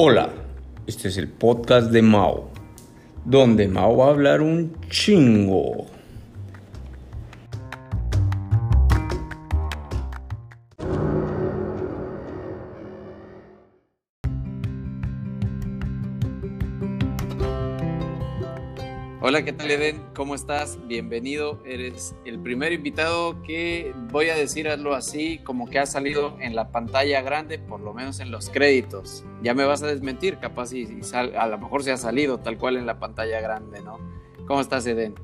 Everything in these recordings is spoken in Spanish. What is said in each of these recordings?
Hola, este es el podcast de Mao, donde Mao va a hablar un chingo. Hola, ¿qué tal Eden? ¿Cómo estás? Bienvenido. Eres el primer invitado que voy a decirlo así, como que ha salido en la pantalla grande, por lo menos en los créditos. Ya me vas a desmentir, capaz y, a lo mejor se ha salido tal cual en la pantalla grande, ¿no? ¿Cómo estás, Eden?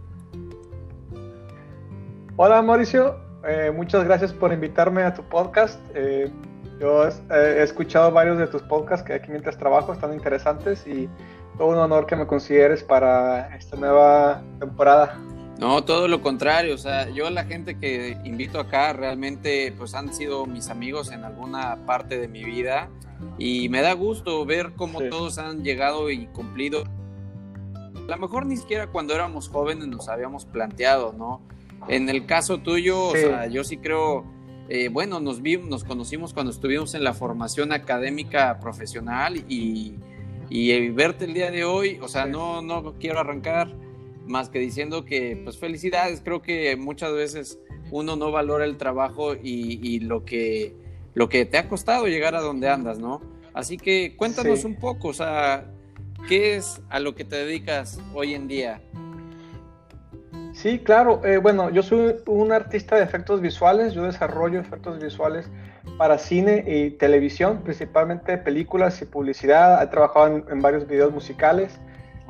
Hola, Mauricio. Eh, muchas gracias por invitarme a tu podcast. Eh, yo he escuchado varios de tus podcasts que aquí mientras trabajo están interesantes y todo un honor que me consideres para esta nueva temporada. No, todo lo contrario, o sea, yo la gente que invito acá realmente pues han sido mis amigos en alguna parte de mi vida y me da gusto ver cómo todos han llegado y cumplido. A lo mejor ni siquiera cuando éramos jóvenes nos habíamos planteado, ¿no? En el caso tuyo, o sea, yo sí creo, eh, bueno, nos vimos, nos conocimos cuando estuvimos en la formación académica profesional y y verte el día de hoy, o sea, no, no quiero arrancar más que diciendo que, pues felicidades, creo que muchas veces uno no valora el trabajo y, lo, que, lo que te ha costado llegar a donde andas, ¿no? Así que cuéntanos un poco, o sea, ¿qué es a lo que te dedicas hoy en día? Sí, claro. Eh, bueno, yo soy un artista de efectos visuales, yo desarrollo efectos visuales para cine y televisión, principalmente películas y publicidad. He trabajado en, varios videos musicales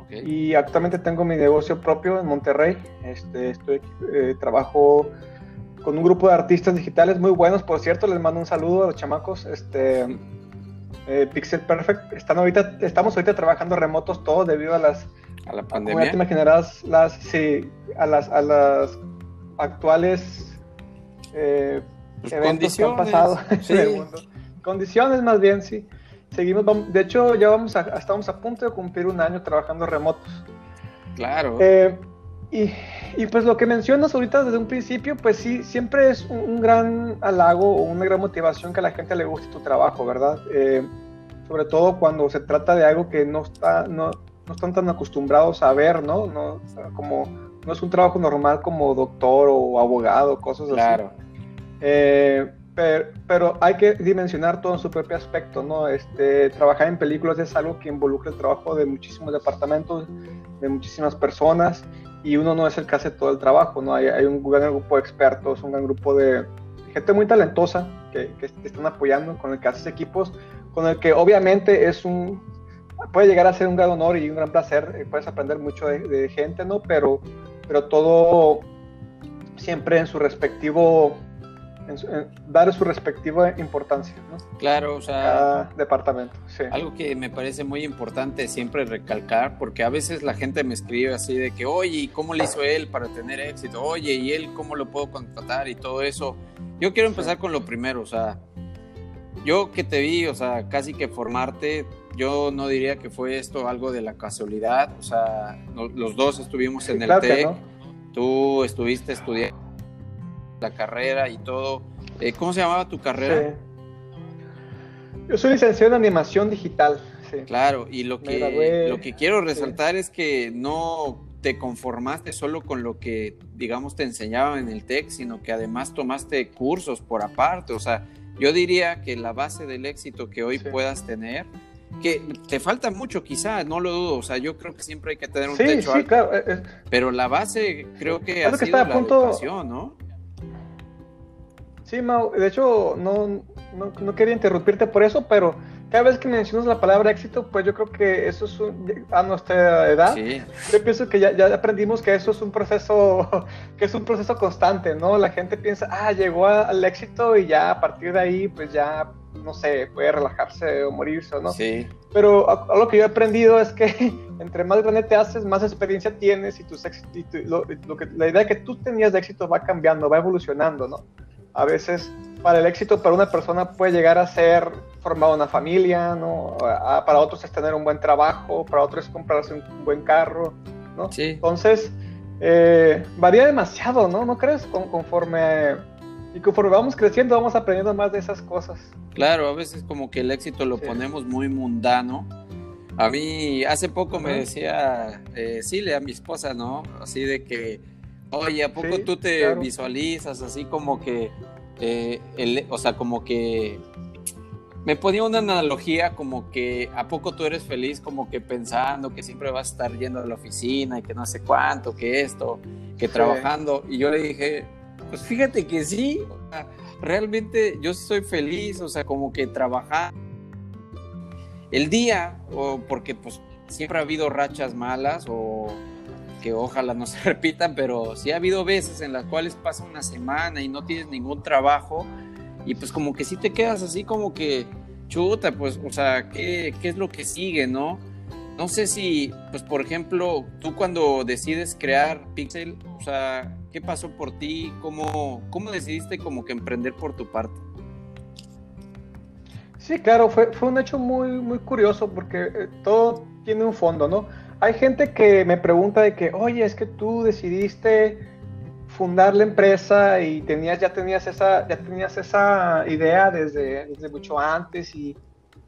y actualmente tengo mi negocio propio en Monterrey. Este, estoy, eh, trabajo con un grupo de artistas digitales muy buenos, por cierto, les mando un saludo a los chamacos. Este, eh, Pixel Perfect, están ahorita, estamos ahorita trabajando remotos todos debido a las a la pandemia. Como las, sí, a las, a las actuales eh, pues eventos que han pasado. Condiciones más bien, sí. Seguimos, de hecho, ya vamos a, estamos a punto de cumplir un año trabajando remotos. Claro. Eh, y, y, pues lo que mencionas ahorita desde un principio, pues sí, siempre es un, gran halago o una gran motivación que a la gente le guste tu trabajo, ¿verdad? Eh, sobre todo cuando se trata de algo que no está, no, no están tan acostumbrados a ver, ¿no? no como no es un trabajo normal como doctor o abogado, cosas así. Claro. Eh, pero, hay que dimensionar todo en su propio aspecto, ¿no? Este, trabajar en películas es algo que involucra el trabajo de muchísimos departamentos, de muchísimas personas, y uno no es el que hace todo el trabajo, ¿no? Hay, hay un gran grupo de expertos, un gran grupo de gente muy talentosa que, que están apoyando, con el que haces equipos, con el que obviamente es un, puede llegar a ser un gran honor y un gran placer, eh, puedes aprender mucho de, gente, ¿no? Pero, pero todo siempre en su respectivo dar su respectiva importancia, ¿no? Claro, o sea, cada departamento. Sí. Algo que me parece muy importante siempre recalcar, porque a veces la gente me escribe así de que, oye, ¿y cómo le hizo él para tener éxito? Oye, ¿y él cómo lo puedo contratar? Y todo eso. Yo quiero empezar con lo primero, o sea, yo que te vi, o sea, casi que formarte, yo no diría que fue esto algo de la casualidad, o sea, los dos estuvimos en el TEC, tú estuviste estudiando la carrera y todo. Eh, ¿Cómo se llamaba tu carrera? Yo soy licenciado en animación digital. Sí. Claro, y lo que, lo que quiero resaltar es que no te conformaste solo con lo que, digamos, te enseñaban en el TEC, sino que además tomaste cursos por aparte, o sea, yo diría que la base del éxito que hoy puedas tener, que te falta mucho quizá, no lo dudo, o sea, yo creo que siempre hay que tener un techo sí, Claro, eh, eh. pero la base creo que ha sido la educación, ¿no? Sí, Mau, de hecho no, no, no, quería interrumpirte por eso, pero cada vez que mencionas la palabra éxito, pues yo creo que eso es a nuestra edad. Yo pienso que ya, ya, aprendimos que eso es un proceso, que es un proceso constante, ¿no? La gente piensa, ah, llegó al éxito y ya a partir de ahí, pues ya, no sé, puede relajarse o morirse, ¿no? Sí. Pero algo que yo he aprendido es que entre más grande te haces, más experiencia tienes y, tus lo que, la idea que tú tenías de éxito va cambiando, va evolucionando, ¿no? A veces para el éxito para una persona puede llegar a ser formar una familia, ¿no? para otros es tener un buen trabajo, para otros es comprarse un, buen carro, ¿no? Sí. Entonces, eh, varía demasiado, ¿no? ¿No crees? conforme Y conforme vamos creciendo, vamos aprendiendo más de esas cosas. Claro, a veces como que el éxito lo ponemos muy mundano. A mí hace poco me decía eh, a mi esposa, ¿no? Así de que, oye, ¿a poco tú te visualizas así como que, eh, el, o sea, como que me ponía una analogía como que a poco tú eres feliz como que pensando que siempre vas a estar yendo a la oficina y que no sé cuánto, que esto, que trabajando. Y yo le dije, pues fíjate que sí, realmente yo soy feliz, o sea, como que trabajar el día, o porque pues siempre ha habido rachas malas o que ojalá no se repitan, pero sí ha habido veces en las cuales pasa una semana y no tienes ningún trabajo y pues como que sí te quedas así como que, chuta, pues, o sea, ¿qué, qué es lo que sigue, no? No sé si, pues, por ejemplo, tú cuando decides crear Pixel, o sea, ¿qué pasó por ti? ¿Cómo, cómo decidiste como que emprender por tu parte? Sí, claro, fue, fue un hecho muy, muy curioso porque eh, todo tiene un fondo, ¿no? Hay gente que me pregunta de que, oye, es que tú decidiste fundar la empresa y tenías, ya, tenías esa, ya tenías esa idea desde, desde mucho antes y,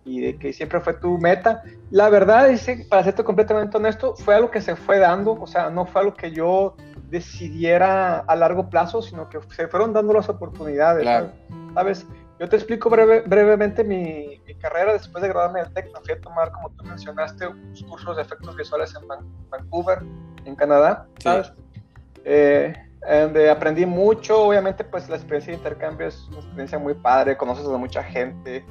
y, de que siempre fue tu meta. La verdad que, para serte completamente honesto, fue algo que se fue dando, o sea, no fue algo que yo decidiera a largo plazo, sino que se fueron dando las oportunidades. ¿Sabes? Yo te explico brevemente mi, mi, carrera después de graduarme del TEC. Me fui a tomar, como tú mencionaste, unos cursos de efectos visuales en Vancouver, en Canadá, ¿sabes? Eh, donde aprendí mucho, obviamente pues la experiencia de intercambio es una experiencia muy padre, conoces a mucha gente,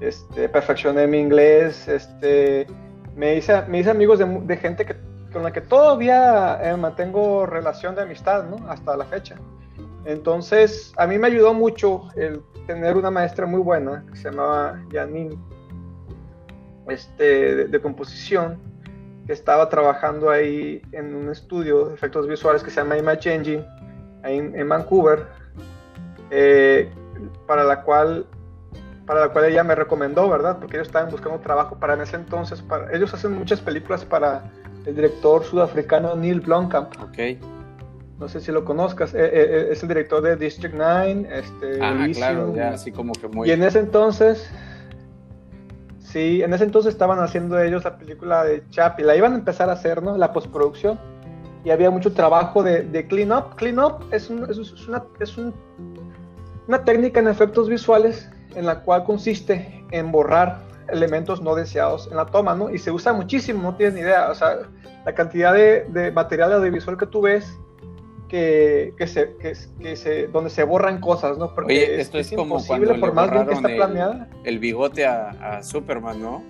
este, perfeccioné mi inglés, este, me hice, me hice amigos de, gente con la que todavía eh, mantengo relación de amistad, ¿no? Hasta la fecha. Entonces, a mí me ayudó mucho el tener una maestra muy buena que se llamaba Janine, este, de composición, que estaba trabajando ahí en un estudio de efectos visuales que se llama Image Engine, ahí en, Vancouver, eh, para la cual para la cual ella me recomendó, ¿verdad? Porque ellos estaban buscando trabajo para en ese entonces, para, ellos hacen muchas películas para el director sudafricano Neil Blomkamp. Ok. No sé si lo conozcas, eh, eh, es el director de District 9, este, ah, claro, ya, así como que muy... Y en ese entonces, Sí, en ese entonces estaban haciendo ellos la película de Chapi, la iban a empezar a hacer, ¿no? La postproducción. Y había mucho trabajo de, de clean up. Clean up es, un, es, una, es un, una técnica en efectos visuales en la cual consiste en borrar elementos no deseados en la toma, ¿no? Y se usa muchísimo, no tienes ni idea. O sea, la cantidad de, de material audiovisual que tú ves que, que, se, que, se, donde se borran cosas, ¿no? Porque Oye, esto es, como imposible por más bien que está planeada. El, bigote a, a, Superman, ¿no?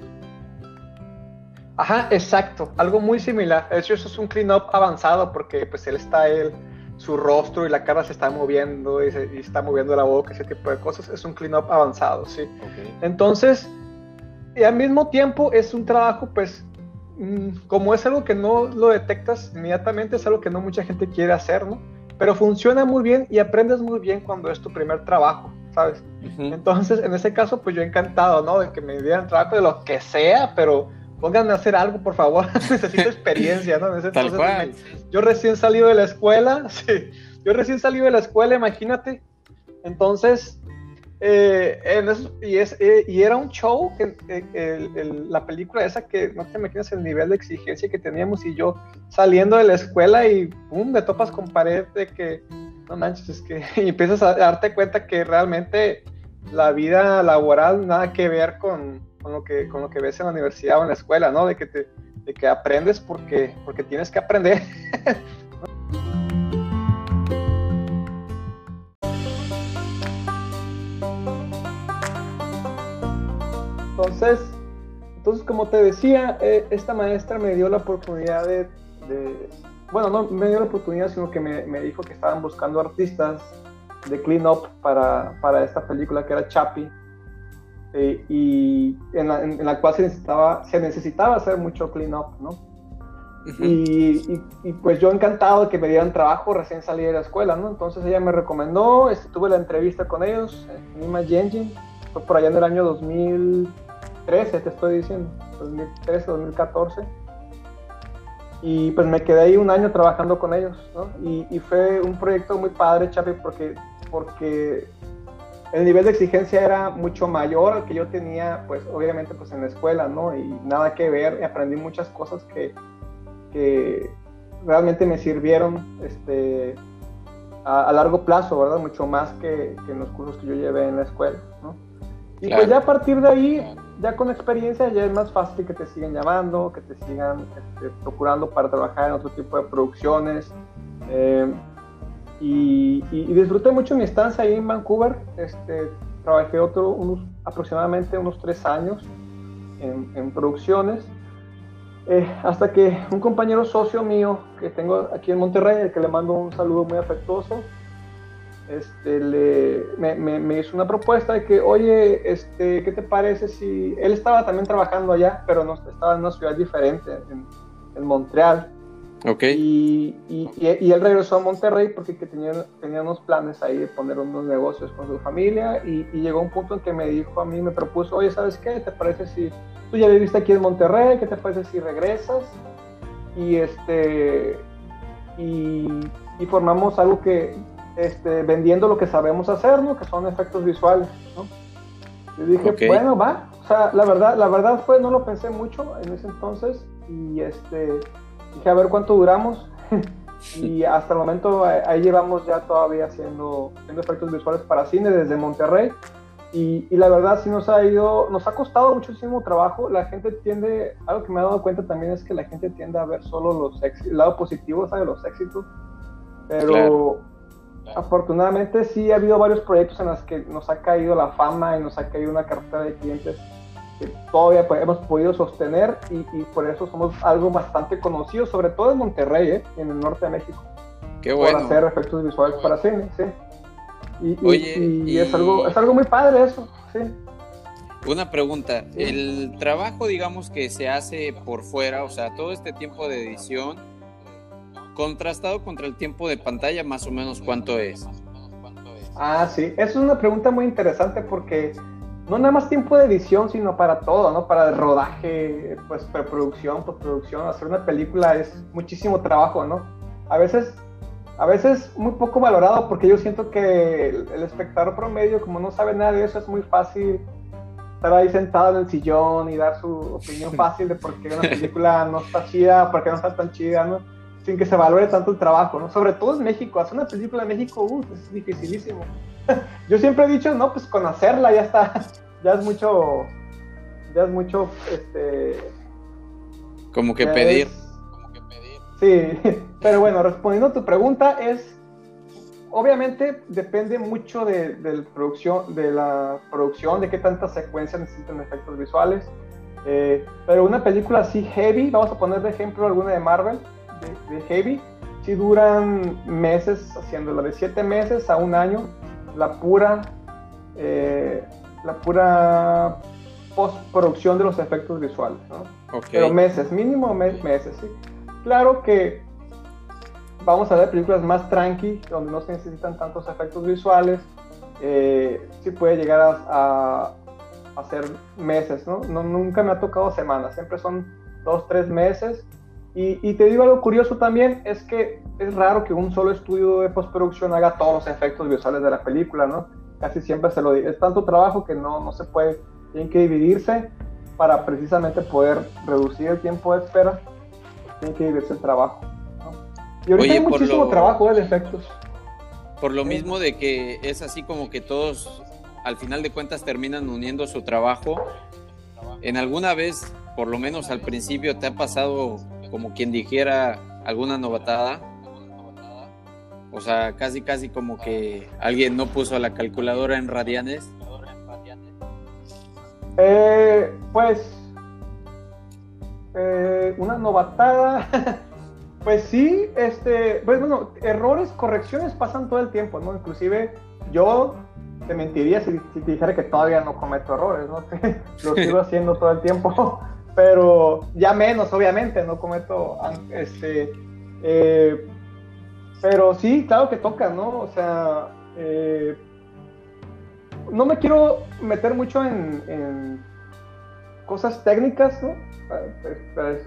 Ajá, exacto, algo muy similar. De hecho, eso es un clean-up avanzado porque pues él está él, su rostro y la cara se está moviendo y, se, y está moviendo la boca, ese tipo de cosas. Es un clean-up avanzado, sí. Okay. Entonces, y al mismo tiempo es un trabajo pues como es algo que no lo detectas inmediatamente, es algo que no mucha gente quiere hacer, ¿no? Pero funciona muy bien y aprendes muy bien cuando es tu primer trabajo, ¿sabes? Entonces, en ese caso, pues yo encantado, ¿no? De que me dieran trabajo de lo que sea, pero pónganme a hacer algo, por favor. Necesito experiencia, ¿no? En ese Tal cual. Me, yo recién salido de la escuela, sí, yo recién salido de la escuela, imagínate. Entonces, eh, y, es, eh, y, era un show, que, eh, la película esa que no te imaginas el nivel de exigencia que teníamos y yo saliendo de la escuela y pum, me topas con pared de que, no manches, es que empiezas a darte cuenta que realmente la vida laboral nada que ver con, con, lo, que, con lo que ves en la universidad o en la escuela, ¿no? De que, te, de que aprendes porque, porque tienes que aprender. Entonces, entonces como te decía, eh, esta maestra me dio la oportunidad de, de, bueno, no me dio la oportunidad, sino que me, me dijo que estaban buscando artistas de clean up para, para esta película que era Chappie, eh, y en la, en, la, cual se necesitaba, se necesitaba hacer mucho clean up, ¿no? Uh -huh. y, y, y, pues yo encantado de que me dieran trabajo recién salí de la escuela, ¿no? Entonces ella me recomendó, tuve la entrevista con ellos en Image Engine, fue por allá en el año 2000 2013, te estoy diciendo, 2013, 2014. Y pues me quedé ahí un año trabajando con ellos, ¿no? Y, y fue un proyecto muy padre, Chapi, porque porque el nivel de exigencia era mucho mayor al que yo tenía, pues obviamente pues en la escuela, ¿no? Y nada que ver, aprendí muchas cosas que, que realmente me sirvieron este, a, largo plazo, ¿verdad? Mucho más que, que, en los cursos que yo llevé en la escuela, ¿no? Y pues ya a partir de ahí, ya con experiencia, ya es más fácil que te sigan llamando, que te sigan este, procurando para trabajar en otro tipo de producciones. Eh, y, disfruté mucho mi estancia ahí en Vancouver. Este, trabajé otro, unos, aproximadamente unos tres años en, producciones. Eh, hasta que un compañero socio mío que tengo aquí en Monterrey, al que le mando un saludo muy afectuoso, este, le, me, me, hizo una propuesta de que, oye, este, ¿qué te parece si... Él estaba también trabajando allá, pero no, estaba en una ciudad diferente, en, en Montreal. Okay. Y, y, y, él regresó a Monterrey porque que tenía, tenía unos planes ahí de poner unos negocios con su familia y, llegó un punto en que me dijo a mí, me propuso, oye, ¿sabes qué? ¿Te parece si tú ya viviste aquí en Monterrey? ¿Qué te parece si regresas? Y este y, formamos algo que este, vendiendo lo que sabemos hacer, ¿no? Que son efectos visuales, ¿no? Yo dije, bueno, va. O sea, la verdad, la verdad fue, no lo pensé mucho en ese entonces y este dije a ver cuánto duramos y hasta el momento ahí llevamos ya todavía haciendo, haciendo efectos visuales para cine desde Monterrey y, y, la verdad sí nos ha ido, nos ha costado muchísimo trabajo, la gente tiende, algo que me he dado cuenta también es que la gente tiende a ver solo los el lado positivo, ¿sabes? Los éxitos, pero afortunadamente sí ha habido varios proyectos en los que nos ha caído la fama y nos ha caído una cartera de clientes todavía pues, hemos podido sostener y, por eso somos algo bastante conocido, sobre todo en Monterrey, ¿eh? en el norte de México. Qué bueno. Por hacer efectos visuales para cine, sí. Y, es, algo, es algo muy padre eso, sí. Una pregunta, el trabajo digamos que se hace por fuera, o sea, todo este tiempo de edición, contrastado contra el tiempo de pantalla, más o menos cuánto es. Ah, sí, eso es una pregunta muy interesante porque no nada más tiempo de edición, sino para todo, ¿no? Para el rodaje, pues preproducción, postproducción, hacer una película es muchísimo trabajo, ¿no? A veces, a veces muy poco valorado porque yo siento que el, espectador promedio, como no sabe nada de eso, es muy fácil estar ahí sentado en el sillón y dar su opinión fácil de por qué una película no está chida, por qué no está tan chida, ¿no? Sin que se valore tanto el trabajo, ¿no? Sobre todo en México, hacer una película en México, uh, es dificilísimo. Yo siempre he dicho, no, pues con hacerla ya está, ya es mucho, ya es mucho, este... Como que pedir. Sí, pero bueno, respondiendo a tu pregunta es, obviamente depende mucho de, producción, de la producción, de qué tantas secuencias necesitan efectos visuales. Eh, pero una película así heavy, vamos a poner de ejemplo alguna de Marvel, de, heavy, si duran meses haciéndola, de siete meses a un año, la pura, eh, la pura postproducción de los efectos visuales, ¿no? Pero meses, mínimo meses, sí. Claro que vamos a ver películas más tranqui, donde no se necesitan tantos efectos visuales, eh, sí puede llegar a, a, ser meses, ¿no? ¿no? Nunca me ha tocado semanas, siempre son dos, tres meses. Y, y, te digo algo curioso también, es que es raro que un solo estudio de postproducción haga todos los efectos visuales de la película, ¿no? Casi siempre se lo digo. Es tanto trabajo que no, no se puede, tienen que dividirse para precisamente poder reducir el tiempo de espera, tiene que dividirse el trabajo. Y ahorita hay muchísimo trabajo ¿eh? de efectos. Por lo mismo de que es así como que todos al final de cuentas terminan uniendo su trabajo. ¿En alguna vez, por lo menos al principio, te ha pasado como quien dijera alguna novatada? O sea, casi casi como que alguien no puso la calculadora en radianes. Eh, pues eh, una novatada. pues sí, este, pues bueno, errores, correcciones pasan todo el tiempo, ¿no? Inclusive yo te mentiría si, te dijera que todavía no cometo errores, ¿no? Lo sigo haciendo todo el tiempo, pero ya menos, obviamente, no cometo, este, eh, pero sí, claro que toca, ¿no? O sea, eh, no me quiero meter mucho en, cosas técnicas, ¿no? Para,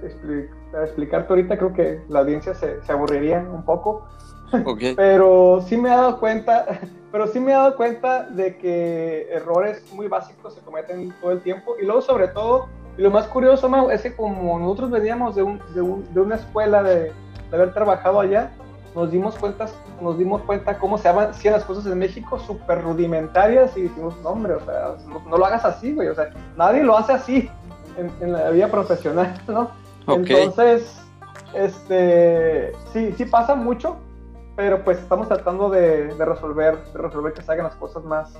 explicarte ahorita creo que la audiencia se, aburriría un poco, pero sí me he dado cuenta, pero sí me he dado cuenta de que errores muy básicos se cometen todo el tiempo y luego sobre todo, y lo más curioso, Mau, es que como nosotros veníamos de, un, de, un, de una escuela de, de, haber trabajado allá, nos dimos cuenta, nos dimos cuenta cómo se hacían las cosas en México súper rudimentarias y dijimos, no hombre, o sea, no, lo hagas así, güey, o sea, nadie lo hace así en, en la vida profesional, ¿no? Entonces, este, sí, sí pasa mucho, pero pues estamos tratando de, resolver, de resolver que se hagan las cosas más,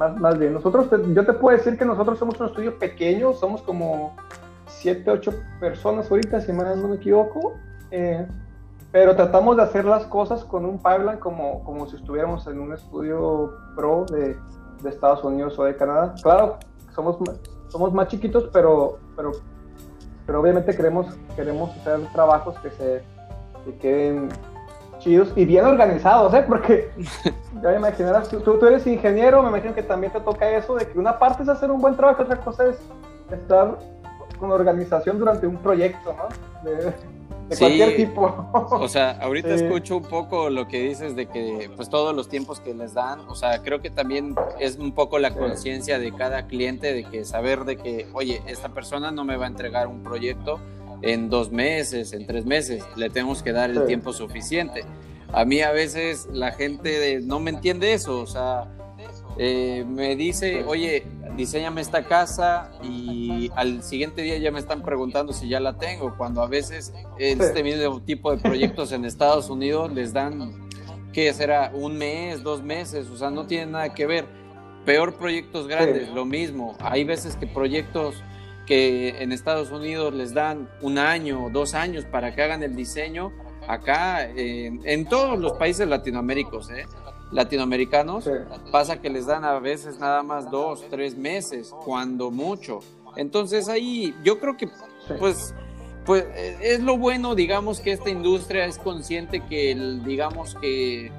más, más bien. Nosotros, yo te puedo decir que nosotros somos un estudio pequeño, somos como 7, 8 personas ahorita, si no me equivoco, eh, pero tratamos de hacer las cosas con un pipeline como, como si estuviéramos en un estudio pro de, de Estados Unidos o de Canadá. Claro, somos, somos más chiquitos, pero, pero, pero obviamente queremos, queremos hacer trabajos que se que queden chidos y bien organizados, ¿eh? Porque ya me imaginarás, tú, tú, eres ingeniero, me imagino que también te toca eso, de que una parte es hacer un buen trabajo, otra cosa es estar con organización durante un proyecto, ¿no? De, cualquier tipo. o sea, ahorita escucho un poco lo que dices de que pues todos los tiempos que les dan, o sea, creo que también es un poco la conciencia de cada cliente de que saber de que, oye, esta persona no me va a entregar un proyecto en dos meses, en tres meses, le tenemos que dar el tiempo suficiente. A mí a veces la gente no me entiende eso, o sea, eh, me dice, oye, diseñame esta casa y al siguiente día ya me están preguntando si ya la tengo, cuando a veces este mismo tipo de proyectos en Estados Unidos les dan, ¿qué será? Un mes, dos meses, o sea, no tiene nada que ver. Peor proyectos grandes, lo mismo. Hay veces que proyectos que en Estados Unidos les dan un año o dos años para que hagan el diseño, acá en, todos los países latinoamericanos, ¿eh? latinoamericanos, pasa que les dan a veces nada más dos, tres meses, cuando mucho. Entonces ahí yo creo que pues, pues es lo bueno, digamos que esta industria es consciente que digamos que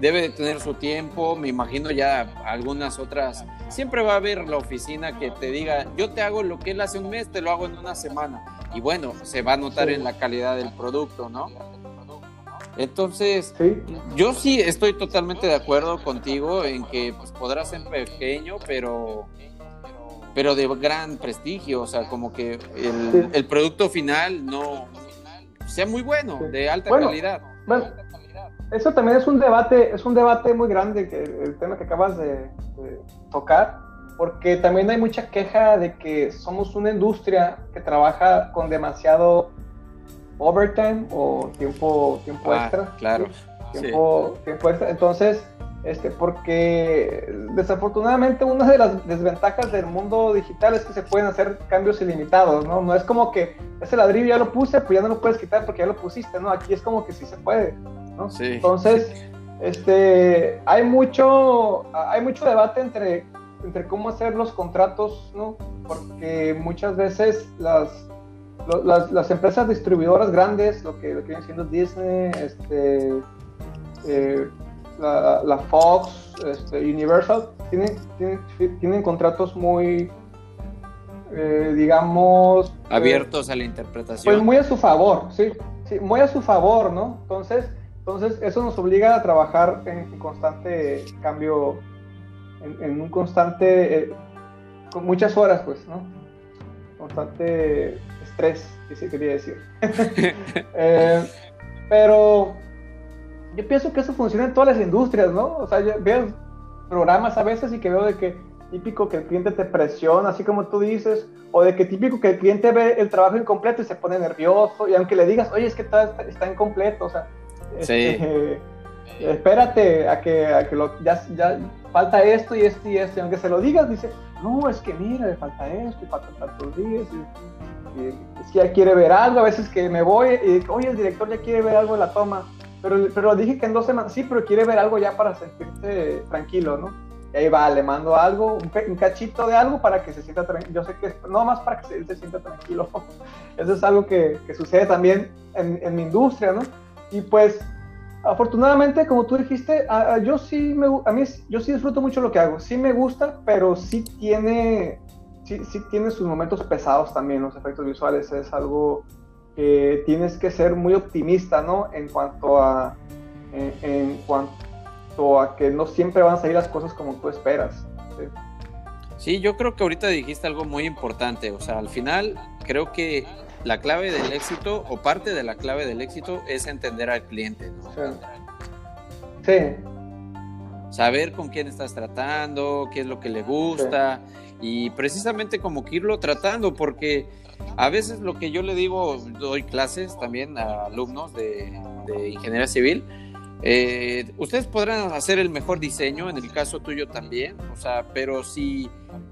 debe de tener su tiempo, me imagino ya algunas otras, siempre va a haber la oficina que te diga, yo te hago lo que él hace un mes, te lo hago en una semana. Y bueno, se va a notar en la calidad del producto, ¿no? Entonces, yo sí estoy totalmente de acuerdo contigo en que pues, podrá ser pequeño, pero pero de gran prestigio, o sea, como que el, el producto final no sea muy bueno, de alta calidad. Bueno, eso también es un debate, es un debate muy grande, que, el tema que acabas de, tocar, porque también hay mucha queja de que somos una industria que trabaja con demasiado overtime o tiempo, tiempo ah, extra. Claro. Tiempo, tiempo extra. Entonces, este, porque desafortunadamente una de las desventajas del mundo digital es que se pueden hacer cambios ilimitados, ¿no? No es como que ese ladrillo ya lo puse, pues ya no lo puedes quitar porque ya lo pusiste, ¿no? Aquí es como que sí se puede. Entonces, este, hay mucho, hay mucho debate entre, entre cómo hacer los contratos, ¿no? Porque muchas veces las, las, empresas distribuidoras grandes, lo que, lo que viene siendo Disney, este, eh, la, Fox, este, Universal, tienen, tienen, contratos muy, eh, digamos... Abiertos a la interpretación. Pues muy a su favor, sí, sí, muy a su favor, ¿no? Entonces, entonces, eso nos obliga a trabajar en constante cambio, en, un constante, eh, con muchas horas, pues, ¿no? Constante estrés, que se quería decir. Eh, pero yo pienso que eso funciona en todas las industrias, ¿no? O sea, yo veo programas a veces y que veo de que típico que el cliente te presiona, así como tú dices, o de que típico que el cliente ve el trabajo incompleto y se pone nervioso, y aunque le digas, oye, es que está, está incompleto, o sea, Sí. Este, espérate a que, a que lo, ya, ya, falta esto y esto y esto. Y aunque se lo digas, dice, no, es que mira, le falta esto y falta tantos días. Y, es que ya quiere ver algo. A veces que me voy y oye, el director ya quiere ver algo en la toma. Pero, pero dije que en dos semanas, sí, pero quiere ver algo ya para sentirse tranquilo, ¿no? Y ahí va, le mando algo, un, cachito de algo para que se sienta tranquilo. Yo sé que es, no más para que se, sienta tranquilo. Eso es algo que, que sucede también en, en mi industria, ¿no? Y pues, afortunadamente, como tú dijiste, yo sí me, a mí yo sí disfruto mucho lo que hago. Sí me gusta, pero sí tiene, sí, sí tiene sus momentos pesados también los efectos visuales. Es algo que tienes que ser muy optimista, ¿no? En cuanto a, en, cuanto a que no siempre van a salir las cosas como tú esperas. ¿sí? yo creo que ahorita dijiste algo muy importante. O sea, al final creo que la clave del éxito o parte de la clave del éxito es entender al cliente. Sí. Saber con quién estás tratando, qué es lo que le gusta y precisamente como que irlo tratando porque a veces lo que yo le digo, doy clases también a alumnos de, ingeniería civil. Eh, ustedes podrán hacer el mejor diseño, en el caso tuyo también, o sea, pero si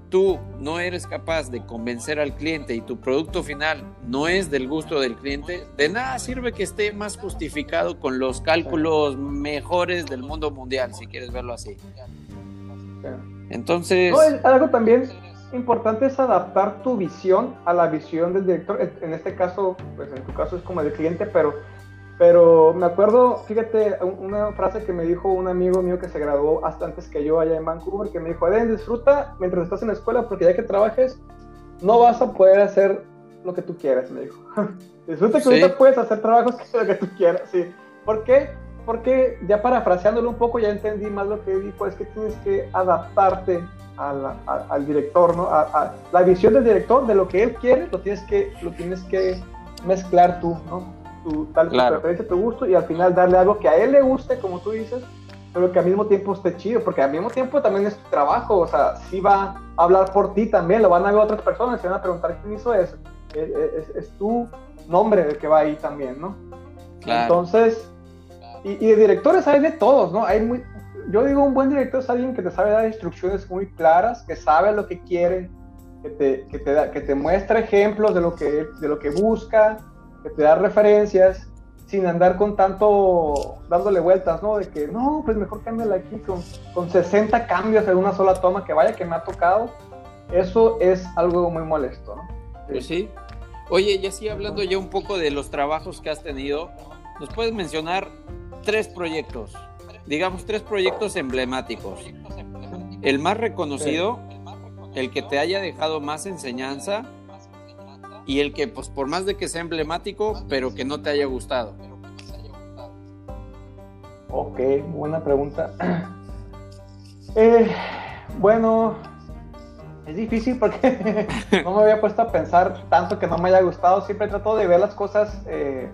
tú no eres capaz de convencer al cliente y tu producto final no es del gusto del cliente, de nada sirve que esté más justificado con los cálculos mejores del mundo mundial, si quieres verlo así. Entonces... algo también importante es adaptar tu visión a la visión del director. En este caso, pues en tu caso es como el cliente, pero, pero me acuerdo, fíjate, una frase que me dijo un amigo mío que se graduó hasta antes que yo allá en Vancouver, que me dijo, Eden, disfruta mientras estás en la escuela, porque ya que trabajes, no vas a poder hacer lo que tú quieras, me dijo. disfruta que ahorita puedes hacer trabajos que lo que tú quieras, sí. ¿Por qué? Porque ya parafraseándolo un poco, ya entendí más lo que dijo, es que tienes que adaptarte al director, ¿no? A, la visión del director de lo que él quiere, lo tienes que, lo tienes que mezclar tú, ¿no? Tu, tal tu preferencia, tu gusto, y al final darle algo que a él le guste, como tú dices, pero que al mismo tiempo esté chido, porque al mismo tiempo también es tu trabajo, o sea, si va a hablar por ti también, lo van a ver otras personas, se van a preguntar quién hizo eso, es, es, tu nombre el que va ahí también, ¿no? Entonces, y, y, de directores hay de todos, ¿no? Hay muy, yo digo, un buen director es alguien que te sabe dar instrucciones muy claras, que sabe lo que quiere, que te, que te, da, que te muestra ejemplos de lo, que, de lo que busca, que te da referencias, sin andar con tanto dándole vueltas, ¿no? De que, no, pues mejor cámbiala aquí con, con 60 cambios en una sola toma, que vaya que me ha tocado. Eso es algo muy molesto, ¿no? Pues sí. Oye, y así hablando ya un poco de los trabajos que has tenido, ¿nos puedes mencionar tres proyectos digamos, tres proyectos emblemáticos. El más reconocido, el que te haya dejado más enseñanza y el que, pues, por más de que sea emblemático, pero que no te haya gustado. Ok, buena pregunta. Eh, bueno, es difícil porque no me había puesto a pensar tanto que no me haya gustado. Siempre trato de ver las cosas eh,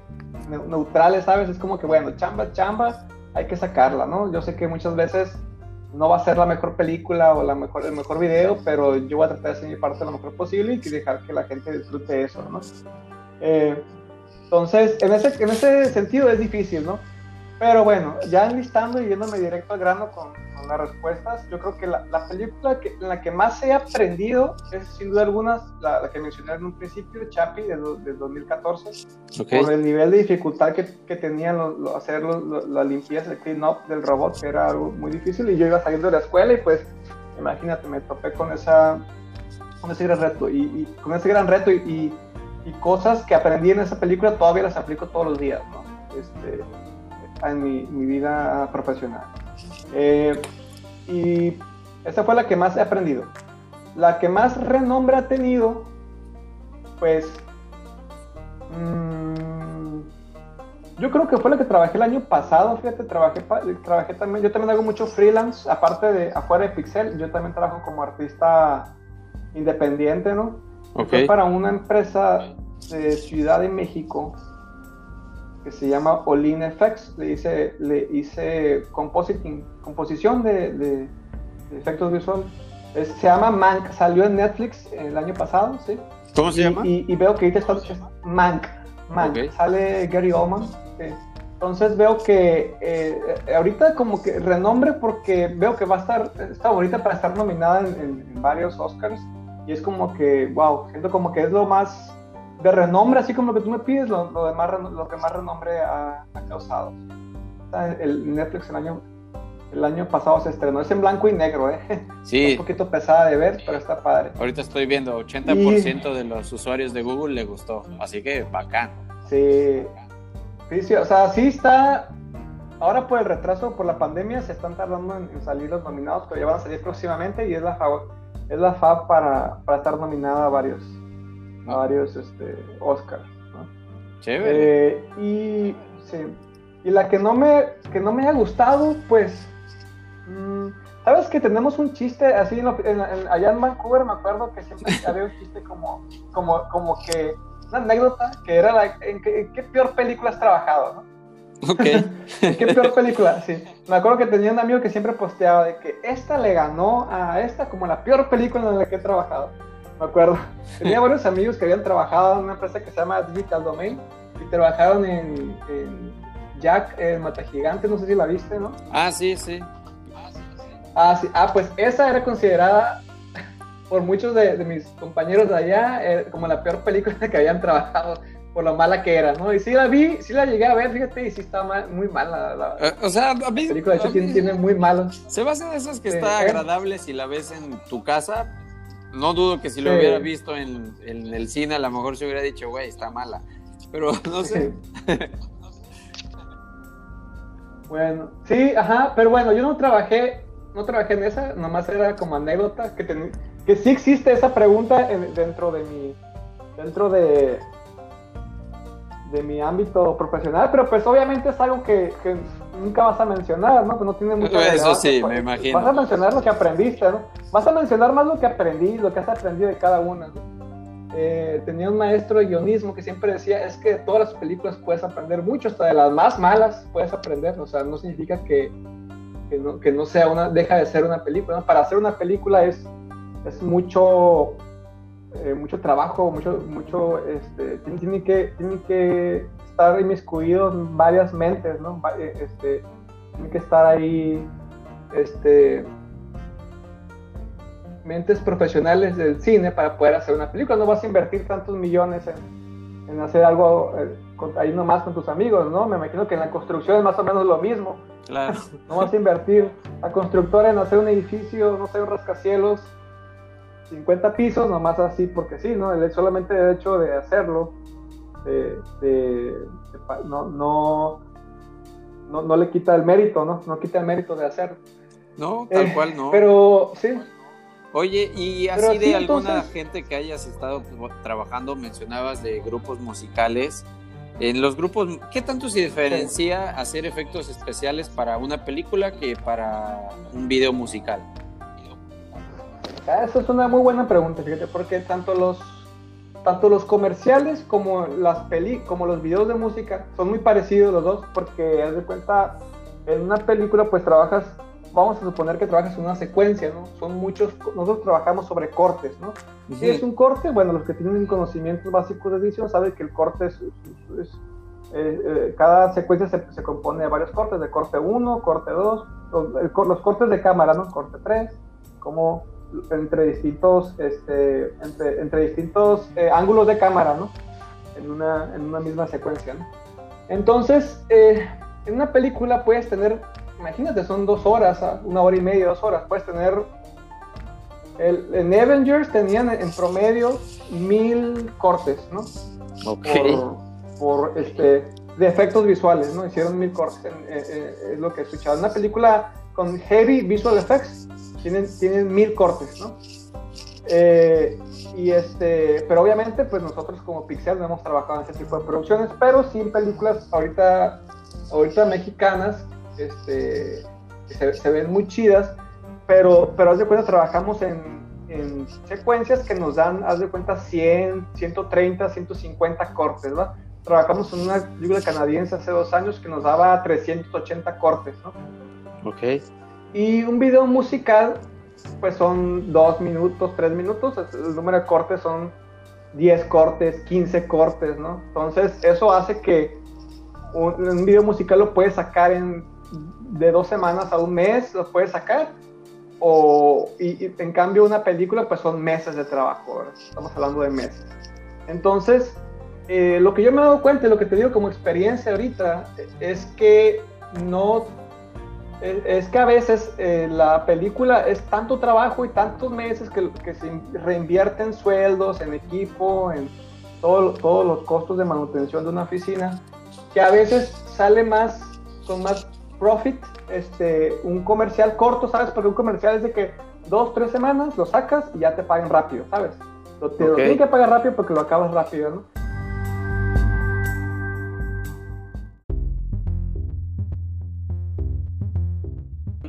neutrales, ¿sabes? Es como que, bueno, chamba, chamba, hay que sacarla, ¿no? Yo sé que muchas veces no va a ser la mejor película o la mejor, el mejor video, pero yo voy a tratar de hacer mi parte lo mejor posible y dejar que la gente disfrute eso, ¿no? Eh, entonces, en ese, en ese sentido es difícil, ¿no? Pero bueno, ya enlistando y yéndome directo al grano con, las respuestas, yo creo que la, película que, en la que más he aprendido es sin duda alguna la, que mencioné en un principio, Chapi, de, 2014, por el nivel de dificultad que, que tenían hacer la limpieza, el clean-up del robot, que era algo muy difícil, y yo iba saliendo de la escuela y pues, imagínate, me topé con, esa, con ese gran reto, y, con ese gran reto y, y, cosas que aprendí en esa película todavía las aplico todos los días, ¿no? Este, en mi, vida profesional. Eh, y esa fue la que más he aprendido. La que más renombre ha tenido, pues, mm, yo creo que fue la que trabajé el año pasado, fíjate, trabajé, trabajé también, yo también hago mucho freelance, aparte de afuera de Pixel, yo también trabajo como artista independiente, ¿no? Fue para una empresa de Ciudad de México que se llama Olin FX. Le hice, le hice compositing, composición de, efectos visuales. se llama Mank, salió en Netflix el año pasado, ¿sí? ¿Cómo se llama? Y, veo que ahorita está Mank, Mank. Sale Gary Oldman. Entonces veo que eh, ahorita como que renombre porque veo que va a estar, está bonita para estar nominada en, en varios Oscars y es como que, wow, siento como que es lo más de renombre, así como lo que tú me pides, lo, lo, demás, lo que más renombre ha, causado. El Netflix el año, el año pasado se estrenó, es en blanco y negro, ¿eh? Sí. un poquito pesada de ver, pero está padre. Ahorita estoy viendo, 80% de los usuarios de Google le gustó, así que bacán. Sí. sí, o sea, sí está, ahora por el retraso, por la pandemia, se están tardando en, salir los nominados, pero ya van a salir próximamente y es la, es la FAB para, para estar nominada a varios varios este, Oscars. ¿no? Chévere. Eh, y, sí. Y la que no me, que no me ha gustado, pues, mm, sabes que tenemos un chiste así allá en Vancouver, me acuerdo que siempre había un chiste como, como, como que, una anécdota, que era la, en, qué, peor película has trabajado, ¿no? Ok. ¿Qué peor película? Sí. Me acuerdo que tenía un amigo que siempre posteaba de que esta le ganó a esta como la peor película en la que he trabajado. Me acuerdo. Tenía varios amigos que habían trabajado en una empresa que se llama Digital Domain y trabajaron en, Jack, el Mata Gigante, no sé si la viste, ¿no? Ah, sí, sí. Ah, sí. Ah, pues esa era considerada por muchos de, mis compañeros de allá eh, como la peor película que habían trabajado por lo mala que era, ¿no? Y sí la vi, sí la llegué a ver, fíjate, y sí está muy mala. La, eh, o sea, a mí, película de hecho tiene, muy malos. Se basa en esas que está agradable si la ves en tu casa. No dudo que si lo hubiera visto en, en, el cine, a lo mejor se hubiera dicho, güey, está mala. Pero no sé. bueno, sí, ajá, pero bueno, yo no trabajé, no trabajé en esa, nomás era como anécdota, que, que sí existe esa pregunta dentro de mi, dentro de, de mi ámbito profesional, pero pues obviamente es algo que, nunca vas a mencionar, ¿no? Que no tiene mucho Eso sí, me imagino. Vas a mencionar lo que aprendiste, ¿no? Vas a mencionar más lo que aprendí, lo que has aprendido de cada una, eh, tenía un maestro de guionismo que siempre decía, es que de todas las películas puedes aprender mucho, hasta de las más malas puedes aprender, o sea, no significa que, que, no, sea una, deja de ser una película, Para hacer una película es, es mucho eh, mucho trabajo, mucho, mucho, este, tiene, que, tiene que estar inmiscuidos en varias mentes, ¿no? Eh, este, tiene que estar ahí, este, mentes profesionales del cine para poder hacer una película. No vas a invertir tantos millones en, en hacer algo eh, ahí nomás con tus amigos, ¿no? Me imagino que en la construcción es más o menos lo mismo. Claro. no vas a invertir a constructora en hacer un edificio, no sé, un rascacielos 50 pisos, nomás así porque sí, ¿no? El, solamente el hecho de hacerlo, no, no, no, le quita el mérito, ¿no? No quita el mérito de hacerlo. No, tal eh, cual no. Pero sí. Oye, y así de alguna gente que hayas estado trabajando, mencionabas de grupos musicales. En los grupos, ¿qué tanto se diferencia hacer efectos especiales para una película que para un video musical? Ah, esa es una muy buena pregunta, fíjate, porque tanto los, tanto los comerciales como las peli, como los videos de música son muy parecidos los dos, porque haz de cuenta, en una película pues trabajas, vamos a suponer que trabajas en una secuencia, ¿no? Son muchos, nosotros trabajamos sobre cortes, ¿no? Si es un corte, bueno, los que tienen conocimientos básicos de edición saben que el corte es, eh, eh, cada secuencia se, se, compone de varios cortes, de corte 1, corte 2, los, los, cortes de cámara, ¿no? Corte 3, como entre distintos, este, entre, distintos eh, ángulos de cámara, ¿no? En una, en una misma secuencia, ¿no? Entonces, eh, en una película puedes tener, imagínate, son dos horas, ¿ah? una hora y media, dos horas, puedes tener, el, en Avengers tenían en promedio mil cortes, ¿no? Ok. Por, este, de efectos visuales, ¿no? Hicieron mil cortes, eh, es lo que he escuchado. Una película con heavy visual effects tienen, mil cortes, ¿no? Eh, y este, pero obviamente, pues nosotros como Pixel no hemos trabajado en ese tipo de producciones, pero sí en películas ahorita, ahorita mexicanas, este, se, ven muy chidas, pero, pero haz de cuenta, trabajamos en, en, secuencias que nos dan, haz de cuenta, 100, 130, 150 cortes, ¿no? Trabajamos en una película canadiense hace dos años que nos daba 380 cortes, ¿no? Ok. Y un video musical, pues son dos minutos, tres minutos. El número de cortes son 10 cortes, 15 cortes, ¿no? Entonces, eso hace que un, video musical lo puedes sacar en, de dos semanas a un mes, lo puedes sacar. O, y, en cambio, una película, pues son meses de trabajo, estamos hablando de meses. Entonces, eh, lo que yo me he dado cuenta, lo que te digo como experiencia ahorita, es que no es que a veces eh, la película es tanto trabajo y tantos meses que, que se reinvierten sueldos en equipo, en todos los costos de manutención de una oficina, que a veces sale más con más profit este, un comercial corto, ¿sabes? Porque un comercial es de que dos, tres semanas lo sacas y ya te pagan rápido, ¿sabes? Lo, te lo tienen que pagar rápido porque lo acabas rápido, ¿no?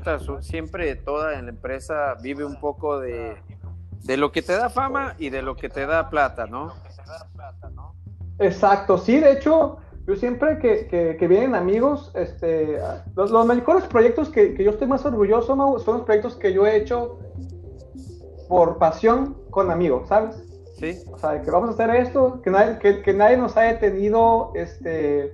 Cuentas, siempre toda en la empresa vive un poco de, de lo que te da fama y de lo que te da plata, ¿no? Exacto, sí, de hecho, yo siempre que, que, vienen amigos, este, los, los mejores proyectos que, que, yo estoy más orgulloso, son los proyectos que yo he hecho por pasión con amigos, ¿sabes? Sí. O sea, que vamos a hacer esto, que nadie, que, que nadie nos ha detenido, este,